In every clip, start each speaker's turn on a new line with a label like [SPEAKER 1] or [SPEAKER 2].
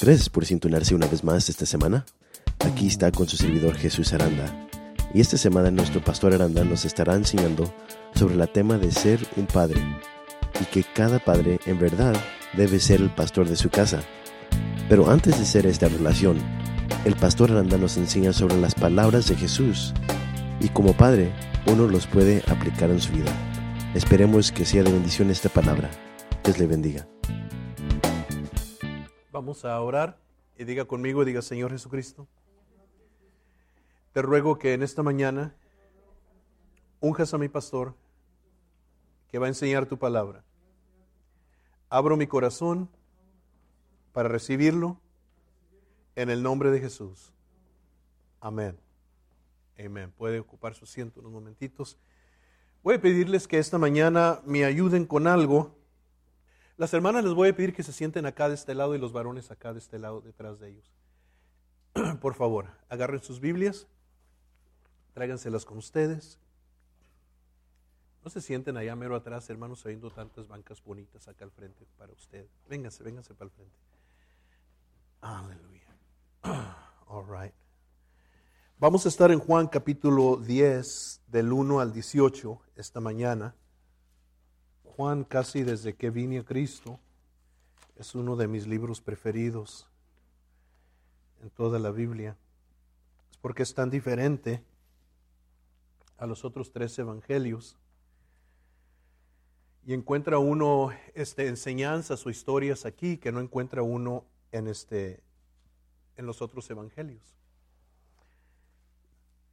[SPEAKER 1] Gracias por sintonarse una vez más esta semana. Aquí está con su servidor Jesús Aranda. Y esta semana nuestro pastor Aranda nos estará enseñando sobre el tema de ser un padre y que cada padre en verdad debe ser el pastor de su casa. Pero antes de ser esta relación, el pastor Aranda nos enseña sobre las palabras de Jesús y como padre uno los puede aplicar en su vida. Esperemos que sea de bendición esta palabra. Dios le bendiga.
[SPEAKER 2] Vamos a orar y diga conmigo, diga Señor Jesucristo, te ruego que en esta mañana unjas a mi pastor que va a enseñar tu palabra. Abro mi corazón para recibirlo en el nombre de Jesús. Amén. Amén. Puede ocupar su asiento unos momentitos. Voy a pedirles que esta mañana me ayuden con algo las hermanas les voy a pedir que se sienten acá de este lado y los varones acá de este lado detrás de ellos. Por favor, agarren sus Biblias, tráiganselas con ustedes. No se sienten allá mero atrás, hermanos, sabiendo tantas bancas bonitas acá al frente para ustedes. Vénganse, vénganse para el frente. Aleluya. All right. Vamos a estar en Juan capítulo 10, del 1 al 18, esta mañana. Juan casi desde que vine a Cristo. Es uno de mis libros preferidos en toda la Biblia. Es porque es tan diferente a los otros tres evangelios. Y encuentra uno este, enseñanzas o historias aquí que no encuentra uno en, este, en los otros evangelios.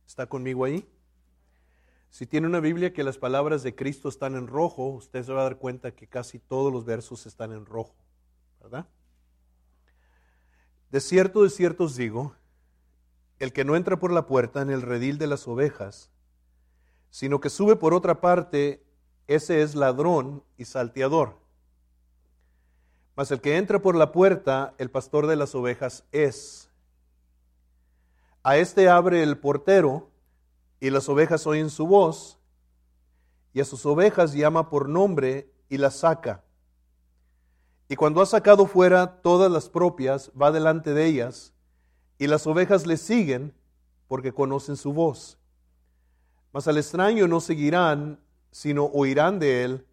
[SPEAKER 2] ¿Está conmigo ahí? Si tiene una Biblia que las palabras de Cristo están en rojo, usted se va a dar cuenta que casi todos los versos están en rojo, ¿verdad? De cierto, de cierto os digo, el que no entra por la puerta en el redil de las ovejas, sino que sube por otra parte, ese es ladrón y salteador. Mas el que entra por la puerta, el pastor de las ovejas es. A este abre el portero, y las ovejas oyen su voz, y a sus ovejas llama por nombre y las saca. Y cuando ha sacado fuera todas las propias, va delante de ellas, y las ovejas le siguen porque conocen su voz. Mas al extraño no seguirán, sino oirán de él,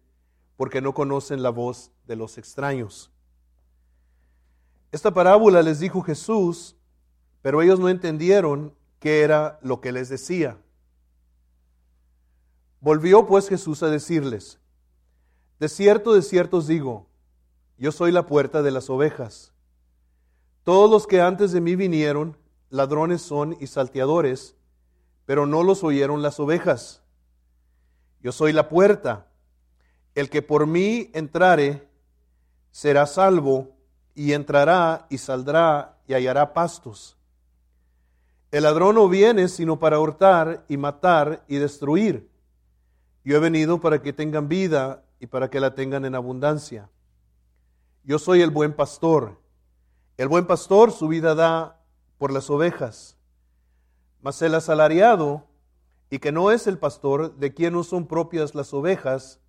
[SPEAKER 2] porque no conocen la voz de los extraños. Esta parábola les dijo Jesús, pero ellos no entendieron qué era lo que les decía. Volvió pues Jesús a decirles, de cierto, de cierto os digo, yo soy la puerta de las ovejas. Todos los que antes de mí vinieron, ladrones son y salteadores, pero no los oyeron las ovejas. Yo soy la puerta. El que por mí entrare será salvo y entrará y saldrá y hallará pastos. El ladrón no viene sino para hurtar y matar y destruir. Yo he venido para que tengan vida y para que la tengan en abundancia. Yo soy el buen pastor. El buen pastor su vida da por las ovejas. Mas el asalariado, y que no es el pastor, de quien no son propias las ovejas,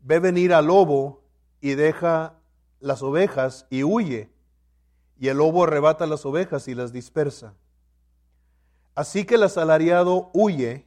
[SPEAKER 2] ve venir al lobo y deja las ovejas y huye. Y el lobo arrebata las ovejas y las dispersa. Así que el asalariado huye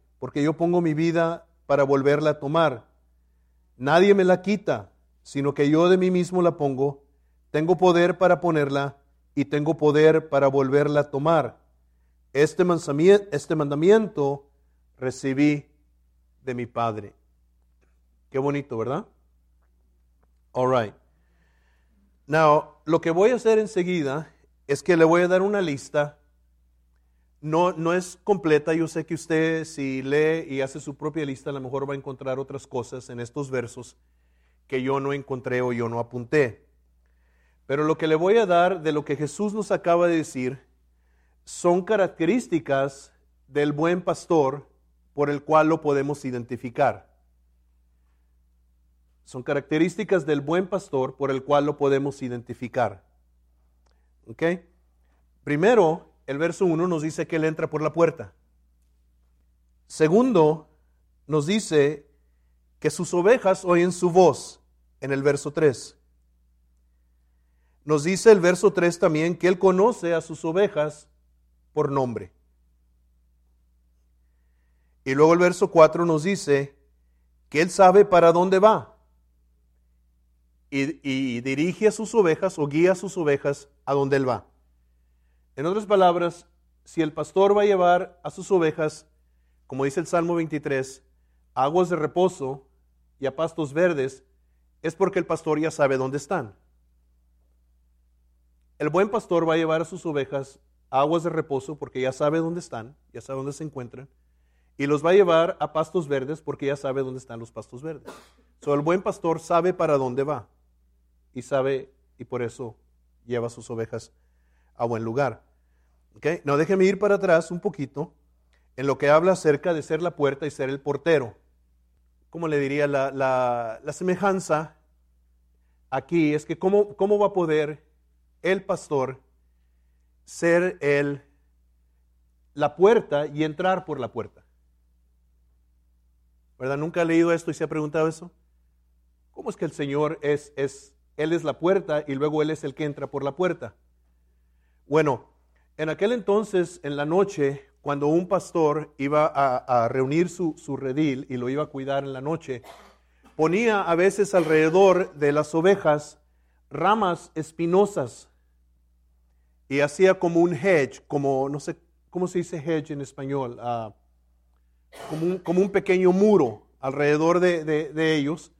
[SPEAKER 2] porque yo pongo mi vida para volverla a tomar. Nadie me la quita, sino que yo de mí mismo la pongo. Tengo poder para ponerla y tengo poder para volverla a tomar. Este, este mandamiento recibí de mi Padre. Qué bonito, ¿verdad? All right. Now, lo que voy a hacer enseguida es que le voy a dar una lista no, no es completa. Yo sé que usted si lee y hace su propia lista, a lo mejor va a encontrar otras cosas en estos versos que yo no encontré o yo no apunté. Pero lo que le voy a dar de lo que Jesús nos acaba de decir son características del buen pastor por el cual lo podemos identificar. Son características del buen pastor por el cual lo podemos identificar. ¿Ok? Primero, el verso 1 nos dice que él entra por la puerta. Segundo, nos dice que sus ovejas oyen su voz en el verso 3. Nos dice el verso 3 también que él conoce a sus ovejas por nombre. Y luego el verso 4 nos dice que él sabe para dónde va y, dirige a sus ovejas o guía a sus ovejas a donde él va. En otras palabras, si el pastor va a llevar a sus ovejas, como dice el Salmo 23, a aguas de reposo y a pastos verdes, es porque el pastor ya sabe dónde están. El buen pastor va a llevar a sus ovejas a aguas de reposo porque ya sabe dónde están, ya sabe dónde se encuentran, y los va a llevar a pastos verdes porque ya sabe dónde están los pastos verdes. So, el buen pastor sabe para dónde va y sabe, y por eso lleva sus ovejas a buen lugar. ¿Okay? No, déjeme ir para atrás un poquito en lo que habla acerca de ser la puerta y ser el portero. ¿Cómo le diría? La, la, semejanza aquí es que cómo, cómo va a poder el pastor ser el, la puerta y entrar por la puerta. ¿Verdad? ¿Nunca ha leído esto y se ha preguntado eso? ¿Cómo es que el Señor es, es, Él es la puerta y luego Él es el que entra por la puerta? Bueno, en aquel entonces, en la noche, cuando un pastor iba a, reunir su, su, redil y lo iba a cuidar en la noche, ponía a veces alrededor de las ovejas ramas espinosas y hacía como un hedge, como, no sé, ¿cómo se dice hedge en español? Ah, como, un, pequeño muro alrededor de, de ellos,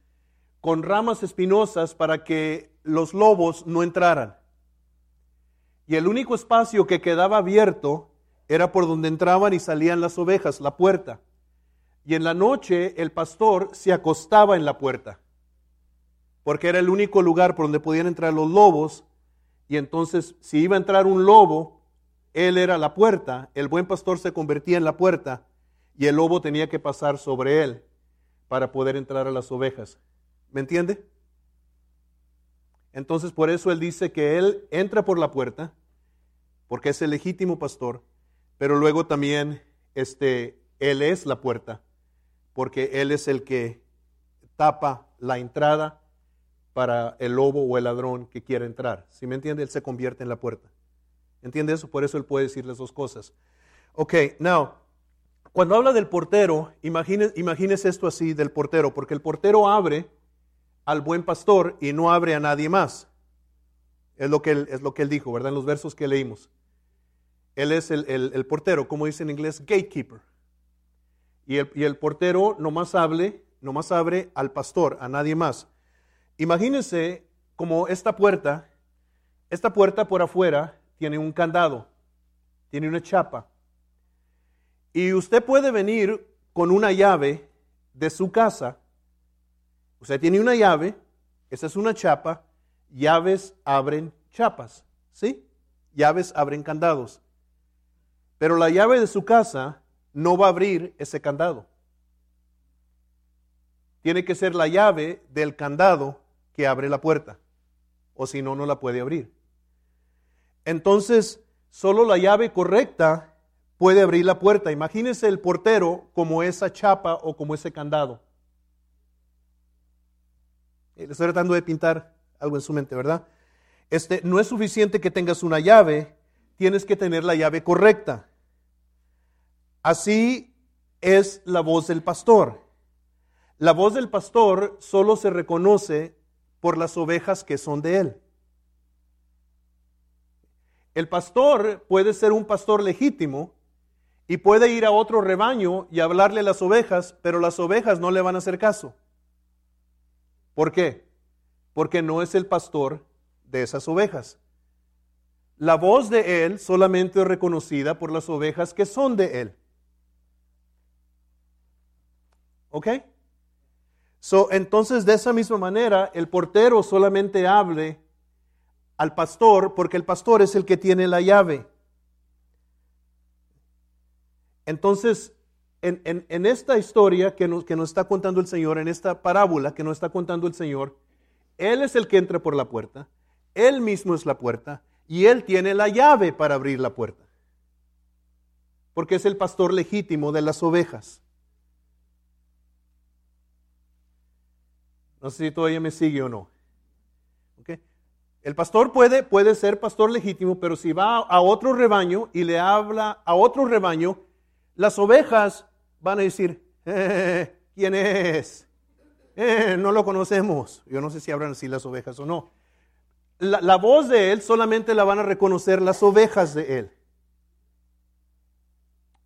[SPEAKER 2] con ramas espinosas para que los lobos no entraran. Y el único espacio que quedaba abierto era por donde entraban y salían las ovejas, la puerta. Y en la noche el pastor se acostaba en la puerta, porque era el único lugar por donde podían entrar los lobos. Y entonces, si iba a entrar un lobo, él era la puerta, el buen pastor se convertía en la puerta y el lobo tenía que pasar sobre él para poder entrar a las ovejas. ¿Me entiende? Entonces, por eso él dice que él entra por la puerta, porque es el legítimo pastor, pero luego también este, Él es la puerta, porque Él es el que tapa la entrada para el lobo o el ladrón que quiera entrar. Si me entiende, Él se convierte en la puerta. ¿Entiende eso? Por eso Él puede decirles dos cosas. Ok, now, cuando habla del portero, imagínese, esto así del portero, porque el portero abre al buen pastor y no abre a nadie más. Es lo que es lo que él dijo, ¿verdad? En los versos que leímos. Él es el, portero, como dice en inglés, gatekeeper. Y el, y el portero nomás, hable, abre al pastor, a nadie más. Imagínense como esta puerta, esta puerta por afuera tiene un candado, tiene una chapa. Y usted puede venir con una llave de su casa. Usted tiene una llave, esa es una chapa, llaves abren chapas, ¿sí? Llaves abren candados. Pero la llave de su casa no va a abrir ese candado. Tiene que ser la llave del candado que abre la puerta. O si no, no la puede abrir. Entonces, solo la llave correcta puede abrir la puerta. Imagínese el portero como esa chapa o como ese candado. Eh, estoy tratando de pintar algo en su mente, ¿verdad? Este, no es suficiente que tengas una llave, tienes que tener la llave correcta. Así es la voz del pastor. La voz del pastor solo se reconoce por las ovejas que son de él. El pastor puede ser un pastor legítimo y puede ir a otro rebaño y hablarle a las ovejas, pero las ovejas no le van a hacer caso. ¿Por qué? Porque no es el pastor de esas ovejas. La voz de él solamente es reconocida por las ovejas que son de él. ¿Ok? So, entonces, de esa misma manera, el portero solamente hable al pastor porque el pastor es el que tiene la llave. Entonces, en, esta historia que nos, que nos está contando el Señor, en esta parábola que nos está contando el Señor, Él es el que entra por la puerta, Él mismo es la puerta y Él tiene la llave para abrir la puerta. Porque es el pastor legítimo de las ovejas. No sé si todavía me sigue o no. El pastor puede, puede ser pastor legítimo, pero si va a otro rebaño y le habla a otro rebaño, las ovejas van a decir, ¿quién es? Eh, no lo conocemos. Yo no sé si hablan así las ovejas o no. La, la voz de él solamente la van a reconocer las ovejas de él.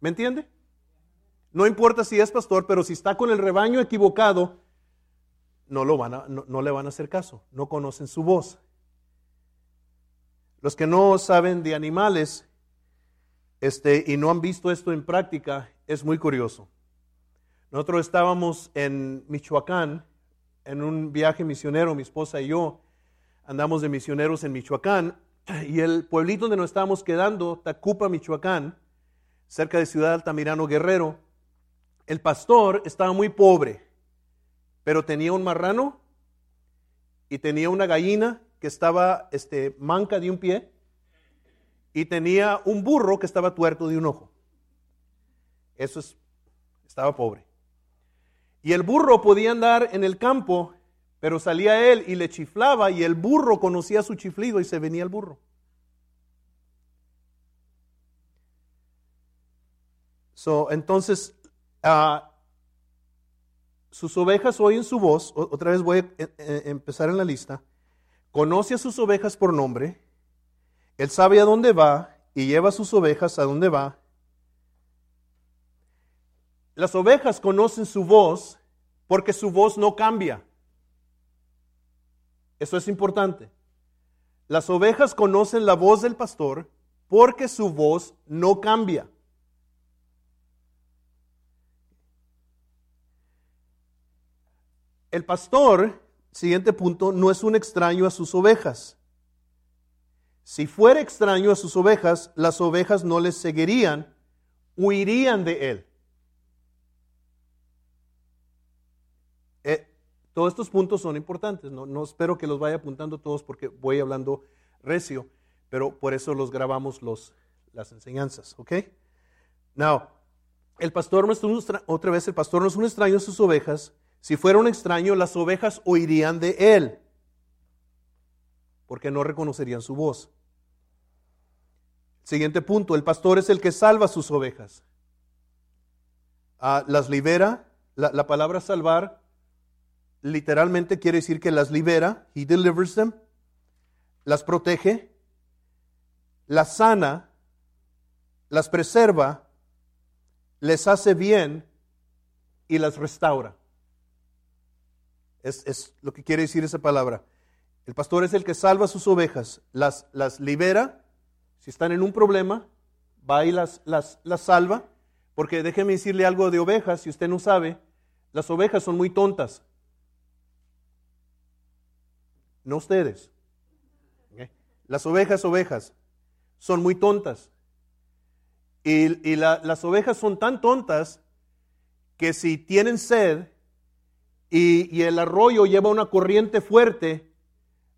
[SPEAKER 2] ¿Me entiende? No importa si es pastor, pero si está con el rebaño equivocado, no, lo van a, no, le van a hacer caso, no conocen su voz. Los que no saben de animales este, y no han visto esto en práctica, es muy curioso. Nosotros estábamos en Michoacán, en un viaje misionero, mi esposa y yo andamos de misioneros en Michoacán, y el pueblito donde nos estábamos quedando, Tacupa, Michoacán, cerca de Ciudad Altamirano Guerrero, el pastor estaba muy pobre, pero tenía un marrano y tenía una gallina que estaba este, manca de un pie y tenía un burro que estaba tuerto de un ojo. Eso es, estaba pobre. Y el burro podía andar en el campo, pero salía él y le chiflaba y el burro conocía su chiflido y se venía el burro. So, entonces, uh, sus ovejas oyen su voz, otra vez voy a eh, eh, empezar en la lista, conoce a sus ovejas por nombre, él sabe a dónde va y lleva a sus ovejas a dónde va, las ovejas conocen su voz porque su voz no cambia. Eso es importante. Las ovejas conocen la voz del pastor porque su voz no cambia. El pastor, siguiente punto, no es un extraño a sus ovejas. Si fuera extraño a sus ovejas, las ovejas no les seguirían, huirían de él. Todos estos puntos son importantes. No, espero que los vaya apuntando todos porque voy hablando recio, pero por eso los grabamos los, las enseñanzas. ¿Ok? Now, el pastor no es un, otra vez, el pastor no es un extraño a sus ovejas. Si fuera un extraño, las ovejas oirían de él, porque no reconocerían su voz. Siguiente punto, el pastor es el que salva sus ovejas. Ah, las libera, la, la palabra salvar literalmente quiere decir que las libera, he delivers them, las protege, las sana, las preserva, les hace bien y las restaura. Es, lo que quiere decir esa palabra. El pastor es el que salva sus ovejas, las, las libera, si están en un problema, va y las, las, las salva, porque déjeme decirle algo de ovejas, si usted no sabe, las ovejas son muy tontas no ustedes. Las ovejas, ovejas, son muy tontas. Y, las ovejas son tan tontas que si tienen sed y, el arroyo lleva una corriente fuerte,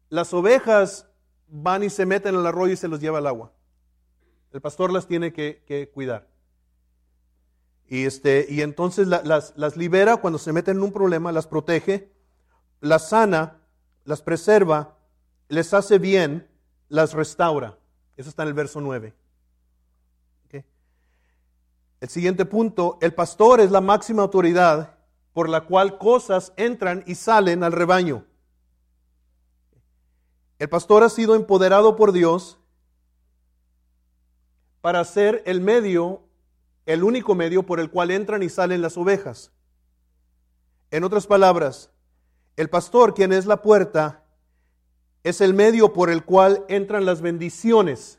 [SPEAKER 2] las ovejas van y se meten en el arroyo y se los lleva al agua. El pastor las tiene que, cuidar. Y, este, y entonces las, las libera cuando se meten en un problema, las protege, las sana las preserva, les hace bien, las restaura. Eso está en el verso 9. El siguiente punto, el pastor es la máxima autoridad por la cual cosas entran y salen al rebaño. El pastor ha sido empoderado por Dios para ser el medio, el único medio por el cual entran y salen las ovejas. En otras palabras, el pastor, quien es la puerta, es el medio por el cual entran las bendiciones.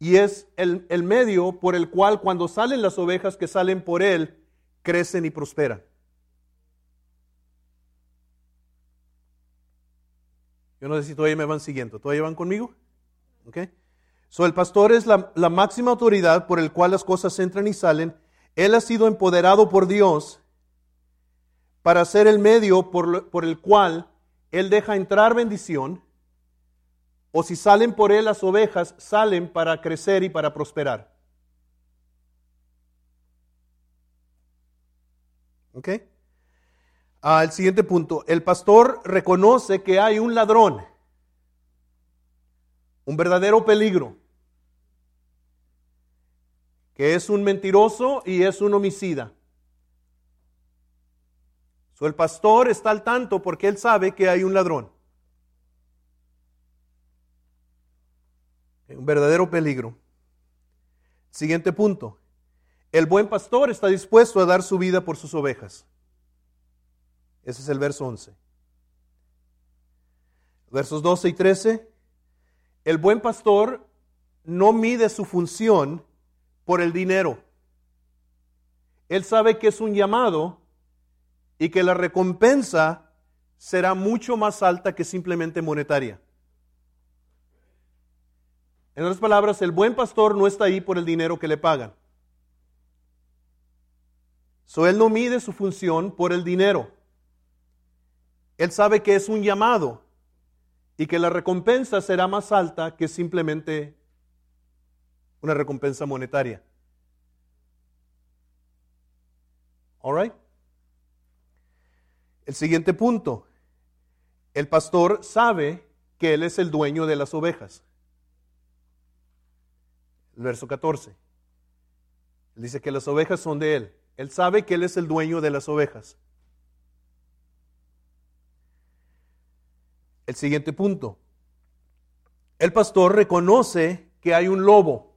[SPEAKER 2] Y es el, medio por el cual cuando salen las ovejas que salen por él, crecen y prosperan. Yo no sé si todavía me van siguiendo. ¿Todavía van conmigo? ¿Ok? So, el pastor es la, máxima autoridad por el cual las cosas entran y salen. Él ha sido empoderado por Dios para ser el medio por, por el cual Él deja entrar bendición. O si salen por Él las ovejas, salen para crecer y para prosperar. ¿Ok? El siguiente punto. El pastor reconoce que hay un ladrón, un verdadero peligro, que es un mentiroso y es un homicida. So, el pastor está al tanto porque él sabe que hay un ladrón. Un verdadero peligro. Siguiente punto. El buen pastor está dispuesto a dar su vida por sus ovejas. Ese es el verso 11. Versos 12 y 13. El buen pastor no mide su función por el dinero. Él sabe que es un llamado y que la recompensa será mucho más alta que simplemente monetaria. En otras palabras, el buen pastor no está ahí por el dinero que le pagan. So, él no mide su función por el dinero. Él sabe que es un llamado y que la recompensa será más alta que simplemente una recompensa monetaria. All right? El siguiente punto. El pastor sabe que él es el dueño de las ovejas. El verso 14. Él dice que las ovejas son de él. Él sabe que Él es el dueño de las ovejas. El siguiente punto. El pastor reconoce que hay un lobo.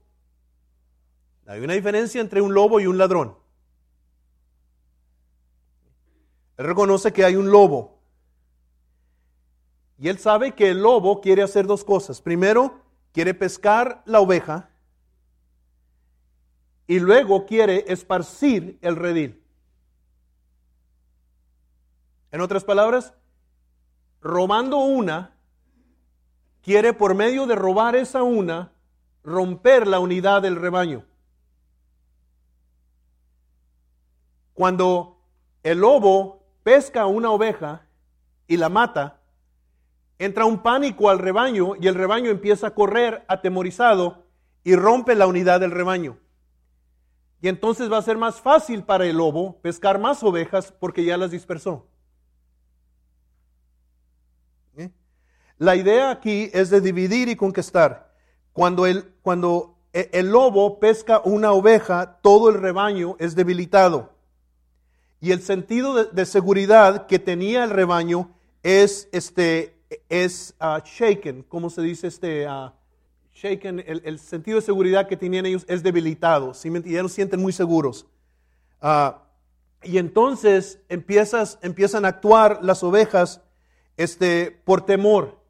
[SPEAKER 2] Hay una diferencia entre un lobo y un ladrón. Él reconoce que hay un lobo. Y él sabe que el lobo quiere hacer dos cosas. Primero, quiere pescar la oveja y luego quiere esparcir el redil. En otras palabras, robando una, quiere por medio de robar esa una, romper la unidad del rebaño. Cuando el lobo pesca una oveja y la mata, entra un pánico al rebaño y el rebaño empieza a correr atemorizado y rompe la unidad del rebaño. Y entonces va a ser más fácil para el lobo pescar más ovejas porque ya las dispersó. La idea aquí es de dividir y conquistar. Cuando el, cuando e, el lobo pesca una oveja, todo el rebaño es debilitado. Y el sentido de, seguridad que tenía el rebaño es, este, es uh, shaken, ¿cómo se dice? Este, uh, shaken, el, sentido de seguridad que tenían ellos es debilitado, ¿sí? ya no sienten muy seguros. Ah, y entonces empiezas, empiezan a actuar las ovejas este, por temor.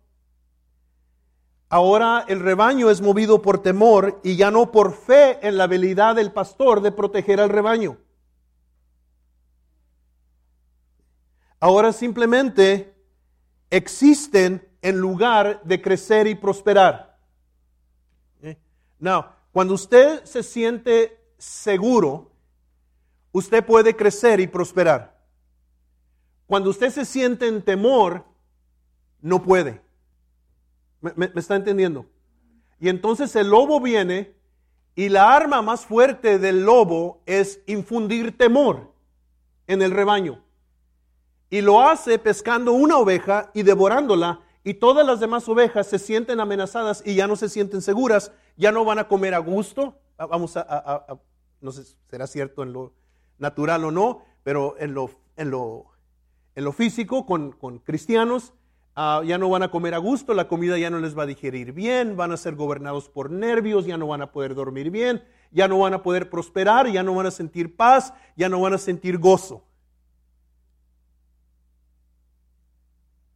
[SPEAKER 2] Ahora el rebaño es movido por temor y ya no por fe en la habilidad del pastor de proteger al rebaño. Ahora simplemente existen en lugar de crecer y prosperar. No, cuando usted se siente seguro, usted puede crecer y prosperar. Cuando usted se siente en temor, no puede. ¿Me, está entendiendo? Y entonces el lobo viene y la arma más fuerte del lobo es infundir temor en el rebaño. Y lo hace pescando una oveja y devorándola y todas las demás ovejas se sienten amenazadas y ya no se sienten seguras, ya no van a comer a gusto. Ah, vamos a, no sé será cierto en lo natural o no, pero en lo, en lo, en lo físico, con, cristianos, ah, ya no van a comer a gusto, la comida ya no les va a digerir bien, van a ser gobernados por nervios, ya no van a poder dormir bien, ya no van a poder prosperar, ya no van a sentir paz, ya no van a sentir gozo.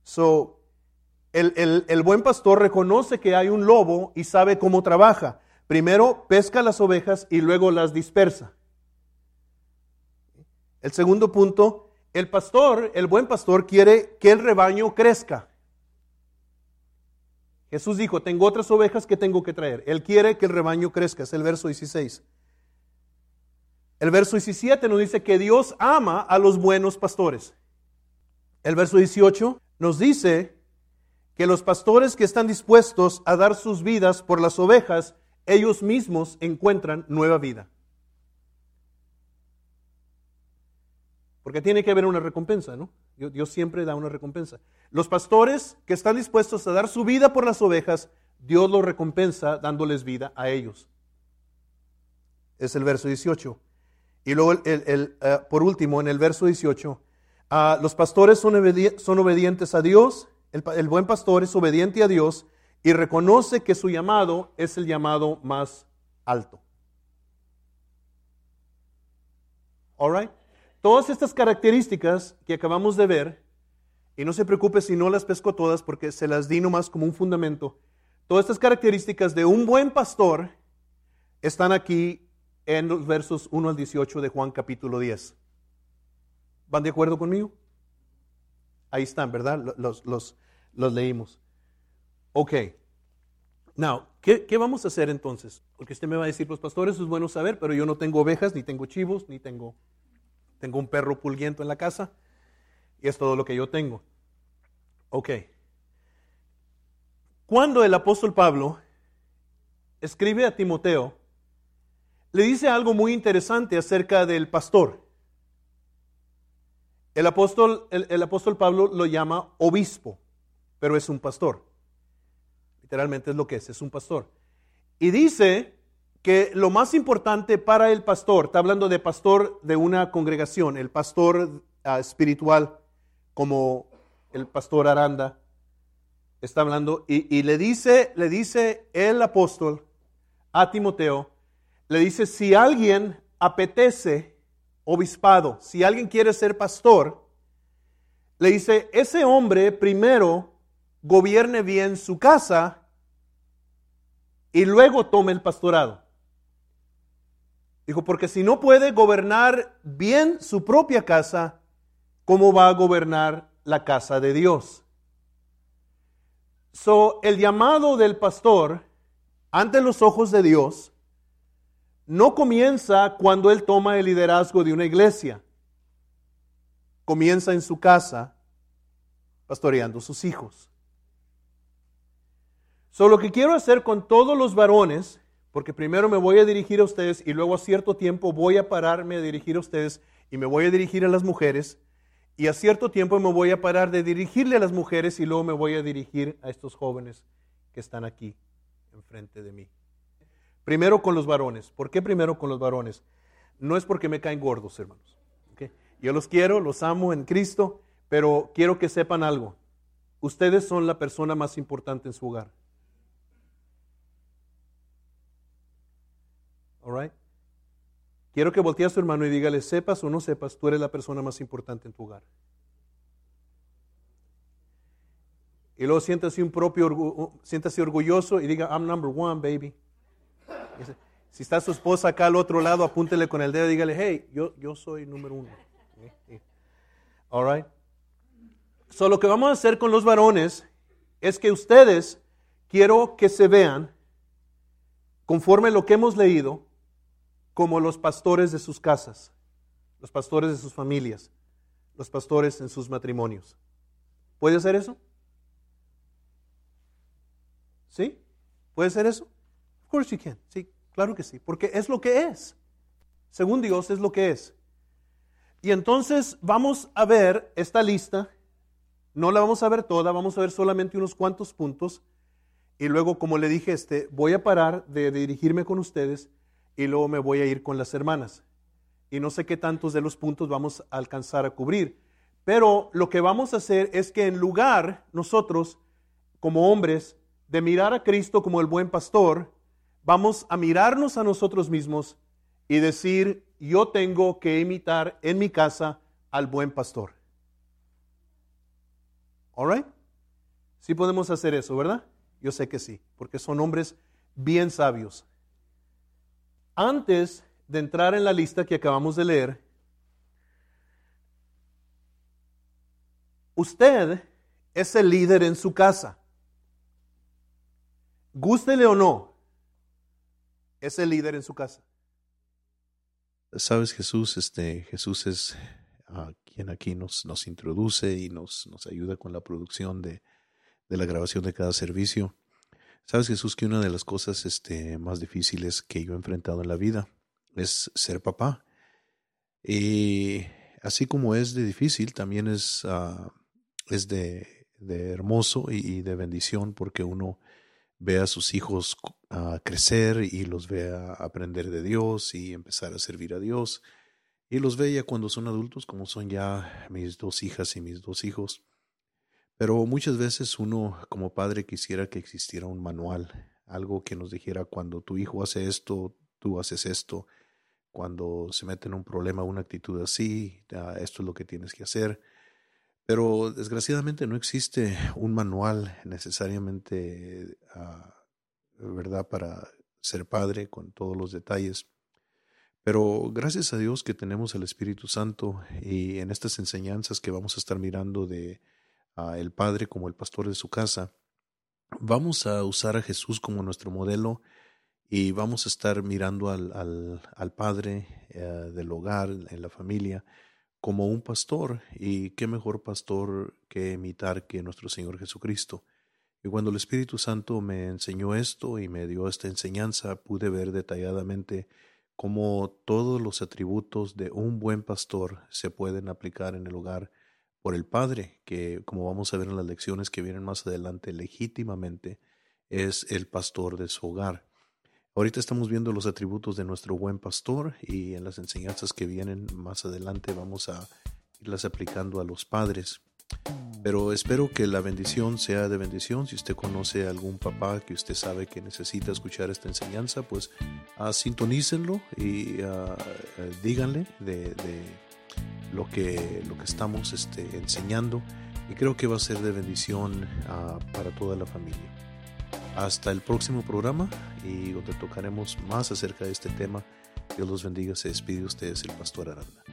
[SPEAKER 2] So, el, buen pastor reconoce que hay un lobo y sabe cómo trabaja. Primero pesca las ovejas y luego las dispersa. El segundo punto, el pastor, el buen pastor quiere que el rebaño crezca. Jesús dijo, tengo otras ovejas que tengo que traer. Él quiere que el rebaño crezca, es el verso 16. El verso 17 nos dice que Dios ama a los buenos pastores. El verso 18 nos dice que los pastores que están dispuestos a dar sus vidas por las ovejas, ellos mismos encuentran nueva vida. Porque tiene que haber una recompensa, ¿no? Dios, siempre da una recompensa. Los pastores que están dispuestos a dar su vida por las ovejas, Dios los recompensa dándoles vida a ellos. Es el verso 18. Y luego, eh, por último, en el verso 18, ah, los pastores son, obedientes a Dios, el, el buen pastor es obediente a Dios y reconoce que su llamado es el llamado más alto. All right? Todas estas características que acabamos de ver, y no se preocupe si no las pesco todas porque se las di nomás como un fundamento, todas estas características de un buen pastor están aquí en los versos 1 al 18 de Juan capítulo 10. ¿Van de acuerdo conmigo? Ahí están, ¿verdad? Los, los, los leímos. Ok. Now, ¿qué, ¿qué, vamos a hacer entonces? Porque usted me va a decir, pues pastores, es bueno saber, pero yo no tengo ovejas, ni tengo chivos, ni tengo tengo un perro pulguiento en la casa y es todo lo que yo tengo. Ok. Cuando el apóstol Pablo escribe a Timoteo, le dice algo muy interesante acerca del pastor. El apóstol, el, apóstol Pablo lo llama obispo, pero es un pastor. Literalmente es lo que es, es un pastor. Y dice que lo más importante para el pastor, está hablando de pastor de una congregación, el pastor ah, espiritual como el pastor Aranda, está hablando y, le dice, le dice el apóstol a Timoteo, le dice, si alguien apetece obispado, si alguien quiere ser pastor, le dice, ese hombre primero gobierne bien su casa y luego tome el pastorado. Dijo, porque si no puede gobernar bien su propia casa, ¿cómo va a gobernar la casa de Dios? So, el llamado del pastor ante los ojos de Dios no comienza cuando él toma el liderazgo de una iglesia. Comienza en su casa pastoreando sus hijos. So, lo que quiero hacer con todos los varones porque primero me voy a dirigir a ustedes y luego a cierto tiempo voy a pararme a dirigir a ustedes y me voy a dirigir a las mujeres y a cierto tiempo me voy a parar de dirigirle a las mujeres y luego me voy a dirigir a estos jóvenes que están aquí enfrente de mí. Primero con los varones. ¿Por qué primero con los varones? No es porque me caen gordos, hermanos. Yo los quiero, los amo en Cristo, pero quiero que sepan algo. Ustedes son la persona más importante en su hogar. Quiero que voltee a su hermano y dígale, sepas o no sepas, tú eres la persona más importante en tu hogar. Y luego siéntase un propio, siéntase orgulloso y diga, I'm number one, baby. Si está su esposa acá al otro lado, apúntele con el dedo y dígale, hey, yo, yo soy número uno. All right. So, lo que vamos a hacer con los varones es que ustedes quiero que se vean conforme lo que hemos leído como los pastores de sus casas, los pastores de sus familias, los pastores en sus matrimonios. ¿Puede hacer eso? ¿Sí? ¿Puede ser eso? Of course you can. Sí, claro que sí, porque es lo que es. Según Dios es lo que es. Y entonces vamos a ver esta lista. No la vamos a ver toda, vamos a ver solamente unos cuantos puntos. Y luego, como le dije, este, voy a parar de dirigirme con ustedes y luego me voy a ir con las hermanas. Y no sé qué tantos de los puntos vamos a alcanzar a cubrir. Pero lo que vamos a hacer es que en lugar nosotros, como hombres, de mirar a Cristo como el buen pastor, vamos a mirarnos a nosotros mismos y decir, yo tengo que imitar en mi casa al buen pastor. ¿All right? Sí podemos hacer eso, ¿verdad? Yo sé que sí, porque son hombres bien sabios. Antes de entrar en la lista que acabamos de leer, usted es el líder en su casa.
[SPEAKER 3] gústele o no, es el líder en su casa.
[SPEAKER 2] Sabes, Jesús, este, Jesús es a quien aquí nos, nos introduce y nos, nos ayuda con la producción de, de la grabación de cada servicio. Sabes, Jesús, que una de las cosas este, más difíciles que yo he enfrentado en la vida es ser papá. Y así como es de difícil, también es, uh, es de, de, hermoso y, de bendición porque uno ve a sus hijos uh, crecer y los ve a aprender de Dios y empezar a servir a Dios. Y los ve ya cuando son adultos, como son ya mis dos hijas y mis dos hijos. Pero muchas veces uno como padre quisiera que existiera un manual, algo que nos dijera cuando tu hijo hace esto, tú haces esto, cuando se mete en un problema, una actitud así, esto es lo que tienes que hacer. Pero desgraciadamente no existe un manual necesariamente, uh, ¿verdad?, para ser padre con todos los detalles. Pero gracias a Dios que tenemos el Espíritu Santo y en estas enseñanzas que vamos a estar mirando de uh, el Padre como el pastor de su casa, vamos a usar a Jesús como nuestro modelo y vamos a estar mirando al, al, al Padre eh, del hogar, en la familia, como un pastor. Y qué mejor pastor que imitar que nuestro Señor Jesucristo. Y cuando el Espíritu Santo me enseñó esto y me dio esta enseñanza, pude ver detalladamente cómo todos los atributos de un buen pastor se pueden aplicar en el hogar por el Padre, que como vamos a ver en las lecciones que vienen más adelante, legítimamente es el pastor de su hogar. Ahorita estamos viendo los atributos de nuestro buen pastor y en las enseñanzas que vienen más adelante vamos a irlas aplicando a los padres. Pero espero que la bendición sea de bendición. Si usted conoce a algún papá que usted sabe que necesita escuchar esta enseñanza, pues uh, sintonícenlo y uh, díganle de, de, lo, que, lo que estamos este, enseñando. Y creo que va a ser de bendición uh, para toda la familia. Hasta el próximo programa y donde tocaremos más acerca de este tema. Dios los bendiga. Se despide de ustedes el pastor Aranda.